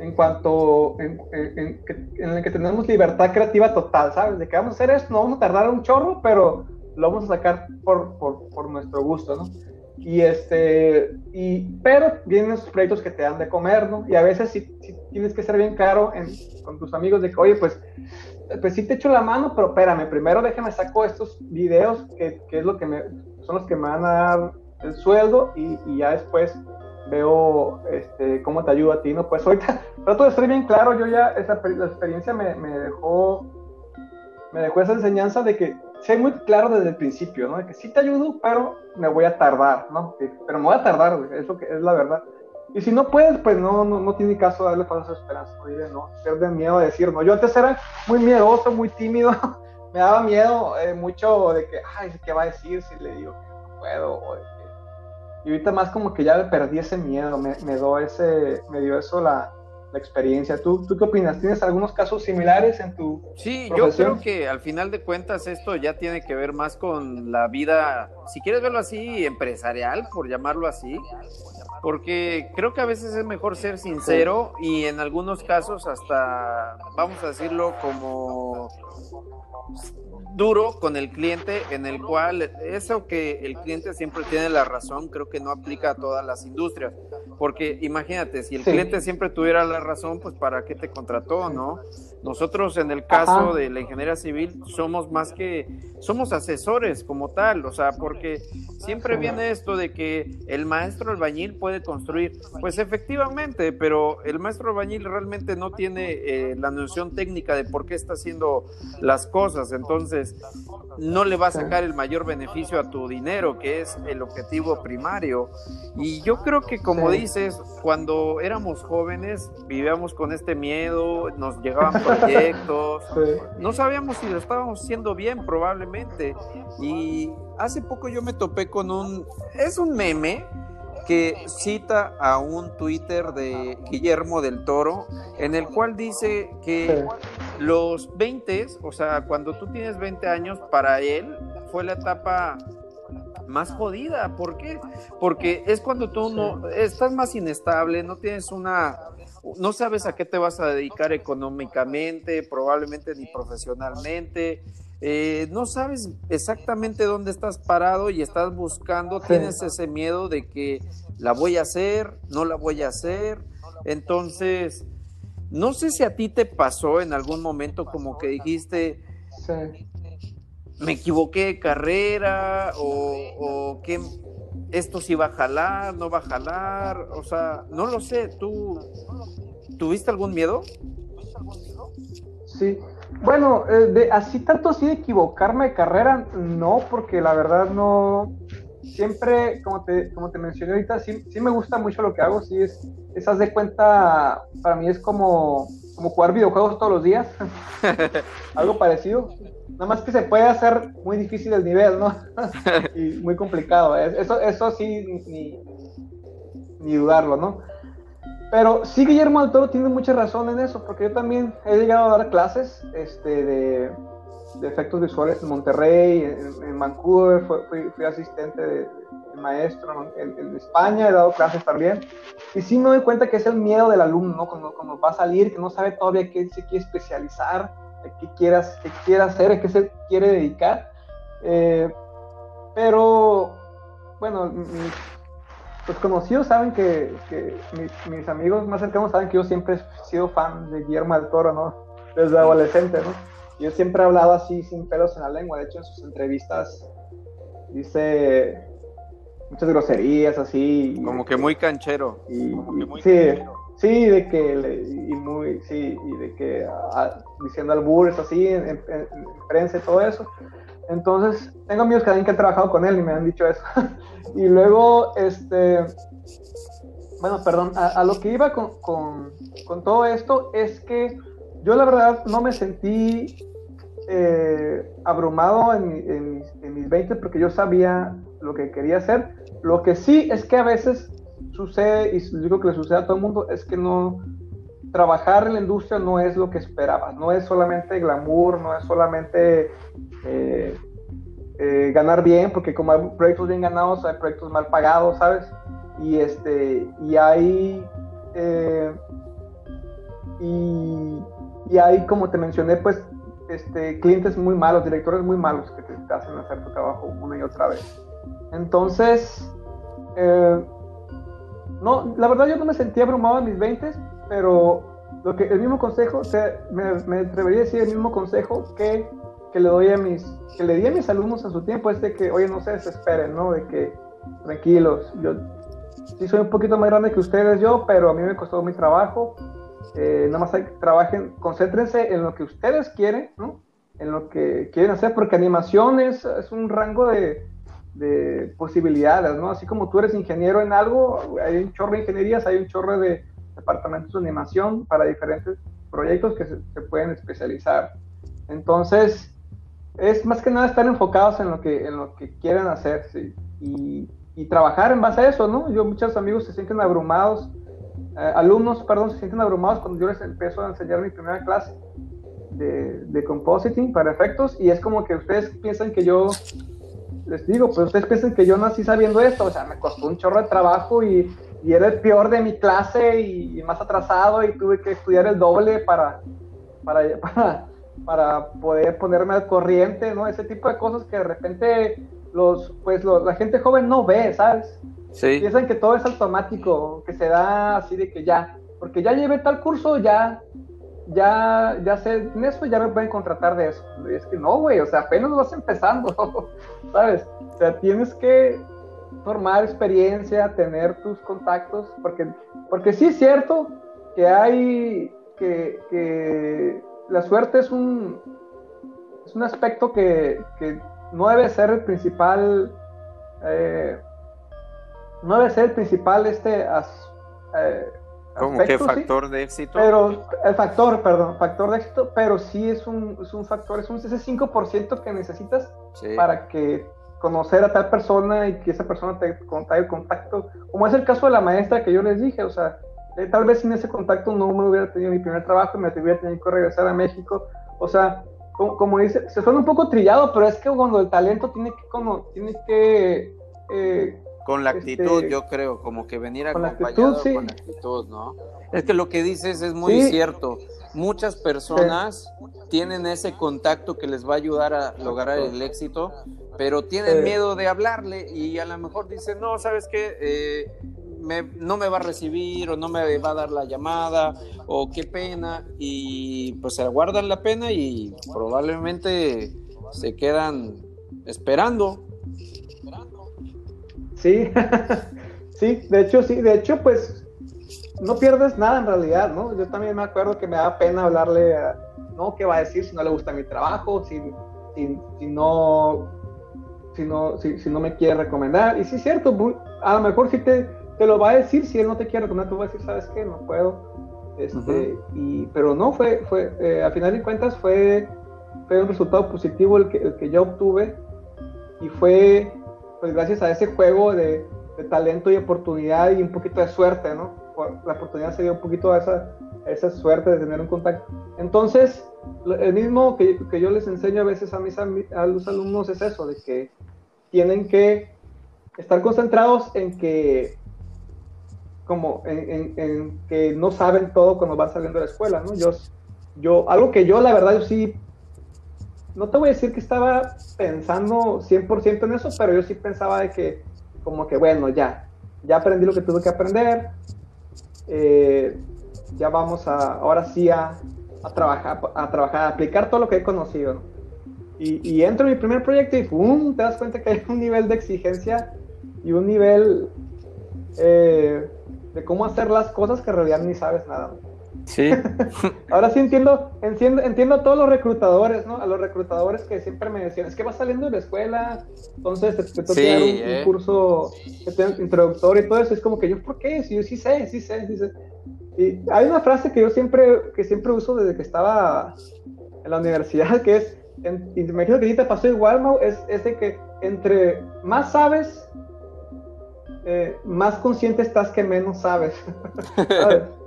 en cuanto, en, en, en, el que tenemos libertad creativa total, ¿sabes? De que vamos a hacer esto, no vamos a tardar un chorro, pero lo vamos a sacar por, por, por nuestro gusto, ¿no? Y este, y, pero vienen esos proyectos que te dan de comer, ¿no? Y a veces sí, tienes que ser bien claro en, con tus amigos de que, oye, pues, pues sí te echo la mano, pero espérame, primero déjame saco estos videos que, que es lo que me, son los que me van a dar el sueldo y, y ya después veo este, cómo te ayuda a ti, ¿no? Pues ahorita trato de ser bien claro, yo ya, esa la experiencia me, me dejó, me dejó esa enseñanza de que sé muy claro desde el principio, ¿no? De que sí te ayudo, pero me voy a tardar, ¿no? pero me voy a tardar, eso que es la verdad. Y si no puedes, pues no, no, no tiene caso darle falsa esperanza, oye, no, de miedo a decir, no. Yo antes era muy miedoso, muy tímido, me daba miedo eh, mucho de que, ay, ¿qué va a decir si le digo que no puedo? Y ahorita más como que ya perdí ese miedo, me, me, dio, ese, me dio eso la, la experiencia. ¿Tú, ¿Tú qué opinas? ¿Tienes algunos casos similares en tu Sí, yo creo que al final de cuentas esto ya tiene que ver más con la vida, si quieres verlo así, empresarial, por llamarlo así, porque creo que a veces es mejor ser sincero y en algunos casos hasta, vamos a decirlo, como duro con el cliente en el cual eso que el cliente siempre tiene la razón creo que no aplica a todas las industrias. Porque imagínate si el cliente siempre tuviera la razón pues para qué te contrató no nosotros en el caso de la ingeniería civil somos más que somos asesores como tal o sea porque siempre viene esto de que el maestro albañil puede construir. Pues efectivamente pero el maestro albañil realmente no tiene eh, la noción técnica de por qué está haciendo las cosas. Entonces no le va a sacar el mayor beneficio a tu dinero, que es el objetivo primario. Y yo creo que como dices, cuando éramos jóvenes vivíamos con este miedo, nos llegaban proyectos, no sabíamos si lo estábamos haciendo bien probablemente. Y hace poco yo me topé con un, es un meme, que cita a un Twitter de Guillermo del Toro, en el cual dice que los 20, o sea, cuando tú tienes 20 años, para él fue la etapa más jodida. ¿Por qué? Porque es cuando tú no estás más inestable, no tienes una no sabes a qué te vas a dedicar económicamente, probablemente ni profesionalmente, eh, no sabes exactamente dónde estás parado y estás buscando, tienes ese miedo de que la voy a hacer, no la voy a hacer. Entonces, no sé si a ti te pasó en algún momento como que dijiste, me equivoqué de carrera o, o que esto sí va a jalar, no va a jalar, o sea, no lo sé, ¿tú tuviste algún miedo? Sí, bueno, eh, de, así tanto así de equivocarme de carrera, no, porque la verdad no, siempre, como te, como te mencioné ahorita, sí, sí me gusta mucho lo que hago, sí es, esas de cuenta, para mí es como, como jugar videojuegos todos los días, algo parecido, nada más que se puede hacer muy difícil el nivel, ¿no? y muy complicado, eso, eso sí, ni, ni dudarlo, ¿no? Pero sí, Guillermo del Toro tiene mucha razón en eso, porque yo también he llegado a dar clases este, de, efectos visuales en Monterrey, en, Vancouver, fui, asistente de, maestro en, España, he dado clases también. Y sí me doy cuenta que es el miedo del alumno cuando, cuando va a salir, que no sabe todavía qué se quiere especializar, qué, quieras, qué quiere hacer, a qué se quiere dedicar. Eh, pero, bueno, los conocidos saben que, mis amigos más cercanos saben que yo siempre he sido fan de Guillermo del Toro, ¿no? Desde adolescente, ¿no? Yo siempre he hablado así sin pelos en la lengua, de hecho en sus entrevistas dice muchas groserías así. Como que muy canchero. Y, sí, sí, de que, y muy, sí, y de que diciendo albures así en, en, prensa y todo eso. Entonces, tengo amigos que, que han trabajado con él y me han dicho eso. y luego, este, bueno, perdón, a, lo que iba con, con, con, todo esto es que yo la verdad no me sentí eh, abrumado en, mis 20 porque yo sabía lo que quería hacer. Lo que sí es que a veces y digo que le sucede a todo el mundo, es que no, trabajar en la industria no es lo que esperabas, no es solamente glamour, no es solamente eh, eh, ganar bien, porque como hay proyectos bien ganados, hay proyectos mal pagados, ¿sabes? Y, este, y hay... Eh, y, hay, como te mencioné, pues este, clientes muy malos, directores muy malos que te, hacen hacer tu trabajo una y otra vez. Entonces, no, la verdad yo no me sentía abrumado en mis 20 pero lo que el mismo consejo, me, me, atrevería a decir el mismo consejo que, que, le doy a mis, que le di a mis alumnos en su tiempo, es de que, oye, no se desesperen, ¿no? De que, tranquilos, yo sí soy un poquito más grande que ustedes yo, pero a mí me costó mi trabajo, eh, nada más hay trabajen, concéntrense en lo que ustedes quieren, ¿no? En lo que quieren hacer, porque animación es, es un rango de, de posibilidades, ¿no? Así como tú eres ingeniero en algo, hay un chorro de ingenierías, hay un chorro de departamentos de animación para diferentes proyectos que se, pueden especializar. Entonces, es más que nada estar enfocados en lo que, en lo que quieren hacer y, y, trabajar en base a eso, ¿no? Yo, muchos amigos se sienten abrumados, eh, alumnos, perdón, se sienten abrumados cuando yo les empiezo a enseñar mi primera clase de, de compositing para efectos y es como que ustedes piensan que yo les digo, pues ustedes piensan que yo nací sabiendo esto, o sea, me costó un chorro de trabajo y y era el peor de mi clase y, más atrasado y tuve que estudiar el doble para, para, para, poder ponerme al corriente, ¿no? Ese tipo de cosas que de repente los, pues la gente joven no ve, ¿sabes? Sí. Piensan que todo es automático, que se da así de que ya, porque ya llevé tal curso, ya, ya, ya sé en eso, ya me pueden contratar de eso. Y es que no, güey, o sea, apenas vas empezando, ¿sabes? O sea, tienes que formar experiencia, tener tus contactos, porque, porque sí es cierto que hay, que, la suerte es un, es un aspecto que, no debe ser el principal, eh, no debe ser el principal este eh, ¿Cómo que factor de éxito? Pero, el factor, perdón, factor de éxito, pero sí es un, es un factor, es un ese 5% que necesitas para que conocer a tal persona y que esa persona te el contacto, como es el caso de la maestra que yo les dije, o sea, eh, tal vez sin ese contacto no me hubiera tenido mi primer trabajo y me hubiera tenido que regresar a México, o sea, como, dice, se suena un poco trillado, pero es que cuando el talento tiene que, como, tiene que... Eh, con la este, actitud, yo creo, como que venir acompañado con la actitud, ¿no? Es que lo que dices es muy cierto. Muchas personas tienen ese contacto que les va a ayudar a lograr el éxito, pero tienen miedo de hablarle y a lo mejor dicen, no, ¿sabes qué? Eh, no me va a recibir o no me va a dar la llamada o qué pena y pues se guardan la pena y probablemente se quedan esperando. Sí, sí, de hecho sí, de hecho pues no pierdes nada en realidad, ¿no? Yo también me acuerdo que me da pena hablarle a, no, ¿qué va a decir si no le gusta mi trabajo, si, si no si no, si, si no me quiere recomendar. Y sí es cierto, a lo mejor sí te, te lo va a decir, si él no te quiere recomendar, tú vas a decir, ¿sabes qué? No puedo. Este, y, pero no, fue, fue eh, a final de cuentas fue, fue un resultado positivo el que, el que yo obtuve y fue pues gracias a ese juego de, talento y oportunidad y un poquito de suerte, ¿no? La oportunidad se dio un poquito a esa, esa suerte de tener un contacto. Entonces, el mismo que, que, yo les enseño a veces a, mis, a los alumnos es eso, de que tienen que estar concentrados en que como en, que no saben todo cuando van saliendo de la escuela, ¿no? Yo, yo, algo que yo la verdad yo sí, no te voy a decir que estaba pensando 100% en eso, pero yo sí pensaba de que como que bueno, ya, ya aprendí lo que tuve que aprender, eh, ya vamos a, ahora sí a, a trabajar, a trabajar, a aplicar todo lo que he conocido. Y, y, entro en mi primer proyecto y ¡pum! te das cuenta que hay un nivel de exigencia y un nivel eh, de cómo hacer las cosas que en realidad ni sabes nada. Sí. Ahora sí entiendo, entiendo, entiendo a todos los reclutadores, ¿no? A los reclutadores que siempre me decían, es que vas saliendo de la escuela, entonces te, te toca un, eh. curso introductorio y todo eso. Es como que yo, ¿por qué? Si yo sí sé, sí sé, sí sé. Y hay una frase que yo siempre, que siempre uso desde que estaba en la universidad, que es, y me imagino que sí te pasó igual, Mau, es, es de que entre más sabes, eh, más consciente estás que menos sabes.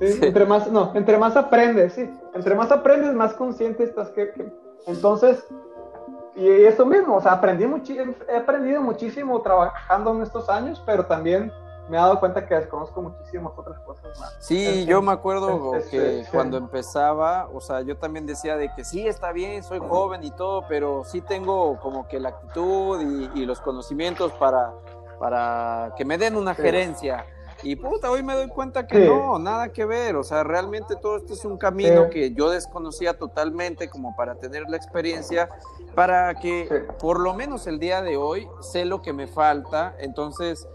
Entre más, no, entre más aprendes, sí. Entre más aprendes, más consciente estás que, entonces, y eso mismo, o sea, aprendí he aprendido muchísimo trabajando en estos años, pero también me he dado cuenta que desconozco muchísimas otras cosas más. Sí, yo me acuerdo que cuando empezaba, o sea, yo también decía de que sí, está bien, soy joven y todo, pero sí tengo como que la actitud y, los conocimientos para, para que me den una gerencia. Y puta, hoy me doy cuenta que no, nada que ver. O sea, realmente todo esto es un camino que yo desconocía totalmente como para tener la experiencia, para que por lo menos el día de hoy sé lo que me falta. Entonces,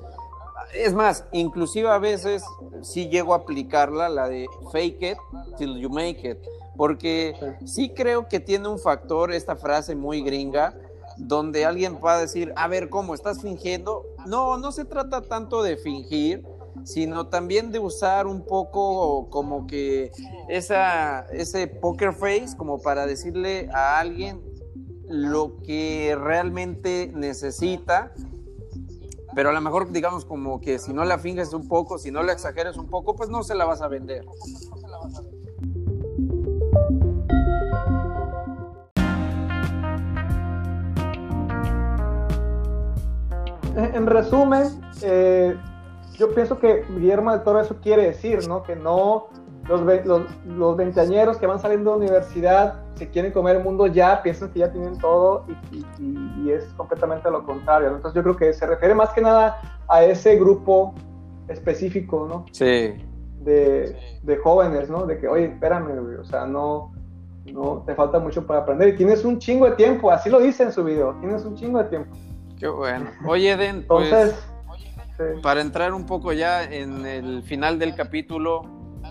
es más, inclusive a veces sí llego a aplicarla, la de fake it till you make it, porque sí creo que tiene un factor esta frase muy gringa, donde alguien va a decir, a ver, ¿cómo estás fingiendo? No, no se trata tanto de fingir, sino también de usar un poco como que esa, ese poker face, como para decirle a alguien lo que realmente necesita pero a lo mejor digamos como que si no la finges un poco, si no la exageres un poco, pues no se la vas a vender. En resumen, eh, yo pienso que Guillermo de todo eso quiere decir, ¿no? Que no los, los, los veinteañeros que van saliendo de universidad se quieren comer el mundo ya, piensan que ya tienen todo y, es completamente lo contrario. Entonces yo creo que se refiere más que nada a ese grupo específico, ¿no? Sí. De, de jóvenes, ¿no? De que, oye, espérame, güey, o sea, no, no, te falta mucho para aprender y tienes un chingo de tiempo, así lo dice en su video, tienes un chingo de tiempo. Qué bueno. Oye, Den, pues, Para entrar un poco ya en el final del capítulo,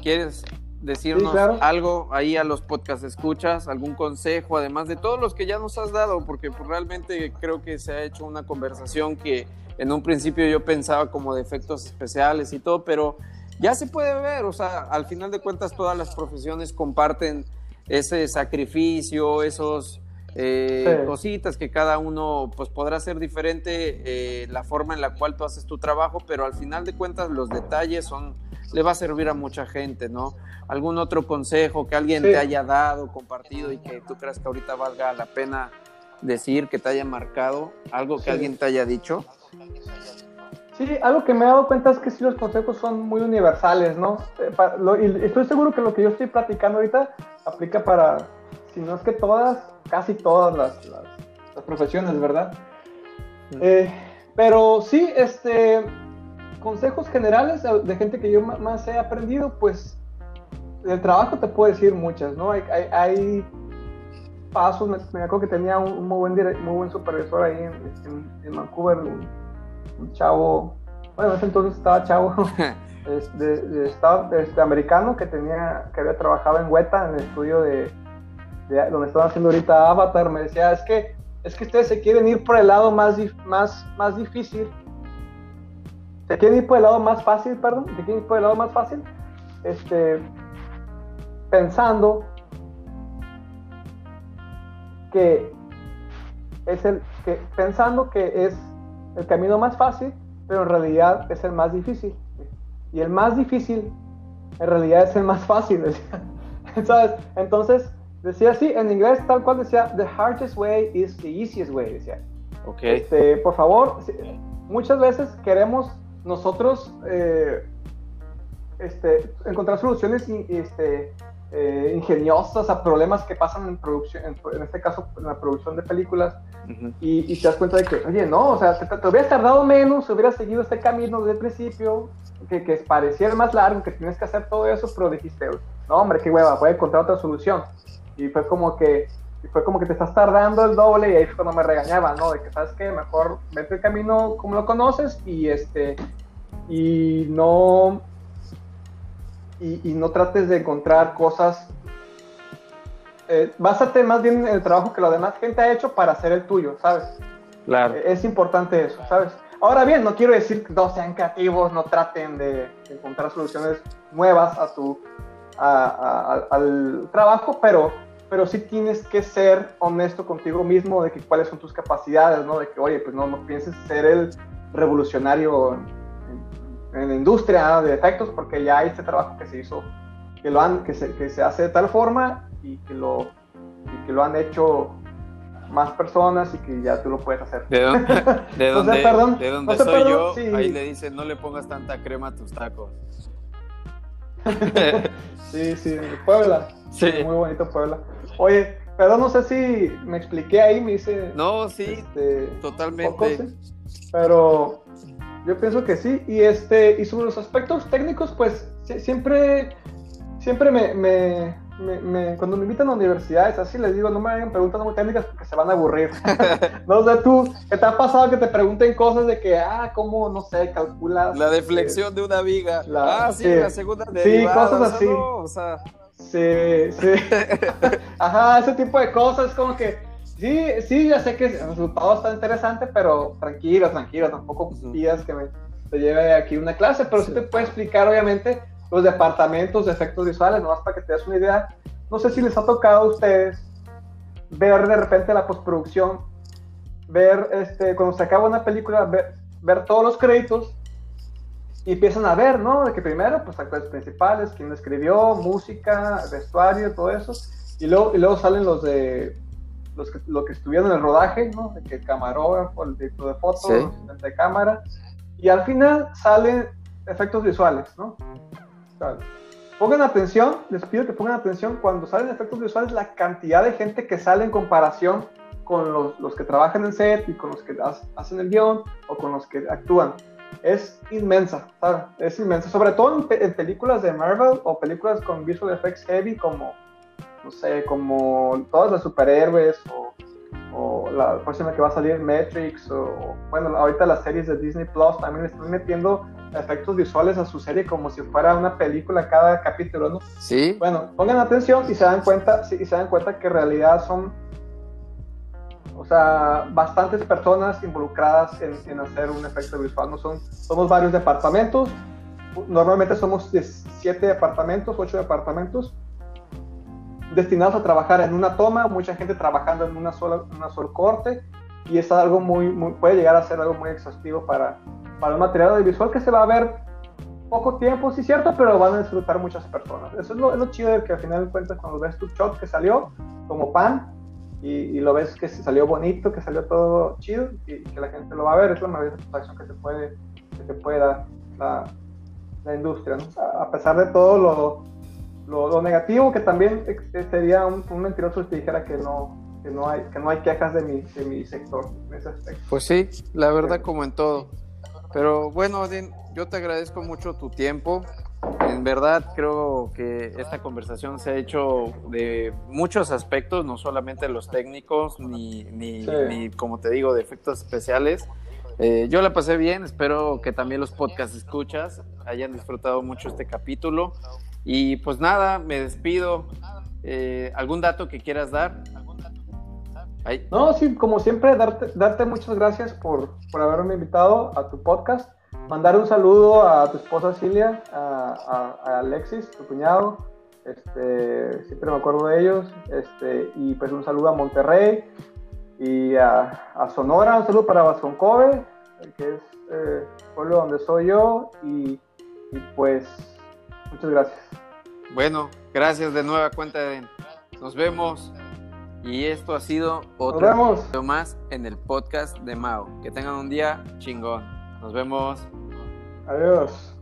¿quieres decirnos algo ahí a los podcast escuchas, algún consejo, además de todos los que ya nos has dado, porque pues, realmente creo que se ha hecho una conversación que en un principio yo pensaba como de efectos especiales y todo, pero ya se puede ver, o sea, al final de cuentas todas las profesiones comparten ese sacrificio, esos eh, cositas que cada uno pues podrá ser diferente eh, la forma en la cual tú haces tu trabajo, pero al final de cuentas los detalles son le va a servir a mucha gente, ¿no? ¿Algún otro consejo que alguien te haya dado, compartido y que tú creas que ahorita valga la pena decir, que te haya marcado? ¿Algo que alguien te haya dicho? Sí, algo que me he dado cuenta es que sí los consejos son muy universales, ¿no? Eh, y estoy seguro que lo que yo estoy platicando ahorita aplica para, si no es que todas, casi todas las, las, profesiones, ¿verdad? Eh, pero sí, este, consejos generales de gente que yo más he aprendido, pues del trabajo te puedo decir muchas, ¿no? Hay, hay, pasos, me, acuerdo que tenía un, muy, buen muy buen supervisor ahí en, Vancouver, un, chavo, bueno, en ese entonces estaba chavo, de, de, este, americano que tenía, que había trabajado en Weta, en el estudio de, donde estaban haciendo ahorita Avatar, me decía, es que, es que ustedes se quieren ir por el lado más, más, más difícil ¿Se quieren ir por el lado más fácil, perdón? ¿Se quieren ir por el lado más fácil? Este, pensando que es el que pensando que es el camino más fácil, pero en realidad es el más difícil. Y el más difícil en realidad es el más fácil, ¿sabes? Entonces, decía así, en inglés tal cual decía, the hardest way is the easiest way, decía. Okay. Este, por favor, muchas veces queremos nosotros eh, este, encontrar soluciones este, eh, ingeniosas a problemas que pasan en producción, en, este caso en la producción de películas, y, te das cuenta de que, oye, no, o sea, te, te, hubieras tardado menos, hubieras seguido este camino desde el principio, que, que pareciera más largo, que tienes que hacer todo eso, pero dijiste, no, hombre, qué hueva, voy a encontrar otra solución. Y fue como que fue como que te estás tardando el doble y ahí fue cuando me regañaban, ¿no? De que, ¿sabes qué? Mejor vete el camino como lo conoces y este, y no, y, no trates de encontrar cosas, eh, básate más bien en el trabajo que la demás gente ha hecho para hacer el tuyo, ¿sabes? Claro. Eh, es importante eso, ¿sabes? Ahora bien, no quiero decir que no sean creativos, no traten de encontrar soluciones nuevas a tu, al trabajo, pero pero sí tienes que ser honesto contigo mismo de que cuáles son tus capacidades, ¿no? De que, oye, pues no, no pienses ser el revolucionario en, la industria de efectos, porque ya hay este trabajo que se hizo, que lo han, que se, que se hace de tal forma y que lo, y que lo han hecho más personas y que ya tú lo puedes hacer. ¿De dónde, de dónde, perdón, de dónde soy yo? Ahí le dicen, no le pongas tanta crema a tus tacos. sí, sí, Puebla. Sí. Muy bonito Puebla. Oye, pero no sé si me expliqué ahí, me hice... No, sí, este, totalmente. Pero yo pienso que sí. Y, este, y sobre los aspectos técnicos, pues siempre, siempre me me, cuando me invitan a universidades, así les digo, no me hagan preguntas muy técnicas porque se van a aburrir. no sé, tú, ¿qué te ha pasado que te pregunten cosas de que, ah, cómo, no sé, calculas? La deflexión de una viga. ah, sí, la segunda Sí, cosas así. o sea... Sí, sí. Ajá, ese tipo de cosas, como que, sí, sí, ya sé que el resultado está interesante, pero tranquilo, tranquilo, tampoco pidas que me te lleve aquí una clase, pero sí, sí te puede explicar, obviamente, los departamentos de efectos visuales, nomás para que te des una idea. No sé si les ha tocado a ustedes ver de repente la postproducción, ver este, cuando se acaba una película, ver, todos los créditos y empiezan a ver, ¿no? De que primero, pues actores principales, quién escribió, música, vestuario, todo eso, y luego, y luego salen los de los que, lo que estuvieron en el rodaje, ¿no? De que el camarógrafo, el director de fotos, el de cámara, y al final salen efectos visuales, ¿no? Pongan atención, les pido que pongan atención cuando salen efectos visuales, la cantidad de gente que sale en comparación con los, los que trabajan en set y con los que hacen el guion o con los que actúan. Es inmensa, ¿sabes? Es inmensa. Sobre todo en, películas de Marvel o películas con visual effects heavy como, no sé, como todas las superhéroes o, o la próxima que va a salir Matrix o, bueno, ahorita las series de Disney Plus también están metiendo efectos visuales a su serie como si fuera una película cada capítulo, ¿no? Sí. Bueno, pongan atención y se dan cuenta, y se dan cuenta que en realidad son, o sea, bastantes personas involucradas en, hacer un efecto visual, ¿no? Son, somos varios departamentos, normalmente somos siete departamentos, ocho departamentos, destinados a trabajar en una toma, mucha gente trabajando en una sola, una sola corte, y es algo muy, muy, puede llegar a ser algo muy exhaustivo para, para un material audiovisual que se va a ver poco tiempo, sí cierto, pero van a disfrutar muchas personas. Eso es lo, es lo chido de que al final de cuentas cuando ves tu shot que salió como pan y, lo ves que salió bonito, que salió todo chido y, que la gente lo va a ver, es la mayor satisfacción que te puede, que te puede dar la, la industria. A, pesar de todo lo, lo, lo, negativo, que también sería un, un mentiroso si te dijera que no, que no hay, que no hay quejas de mi, de mi sector en ese aspecto. Pues sí, la verdad como en todo. Pero bueno, Odin, yo te agradezco mucho tu tiempo. En verdad creo que esta conversación se ha hecho de muchos aspectos, no solamente los técnicos, ni, ni, como te digo, de efectos especiales. Eh, yo la pasé bien, espero que también los podcast escuchas hayan disfrutado mucho este capítulo. Y pues nada, me despido. Eh, ¿Algún dato que quieras dar? No, sí, como siempre, darte, darte muchas gracias por, por haberme invitado a tu podcast. Mandar un saludo a tu esposa Cilia, a, Alexis, tu cuñado. Este, siempre me acuerdo de ellos. Este, y pues un saludo a Monterrey y a, Sonora. Un saludo para Vasconcove, que es eh, el pueblo donde soy yo. Y, y, pues, muchas gracias. Bueno, gracias de nueva cuenta. Nos vemos. Y esto ha sido otro video más en el podcast de Mao. Que tengan un día chingón. Nos vemos. Adiós.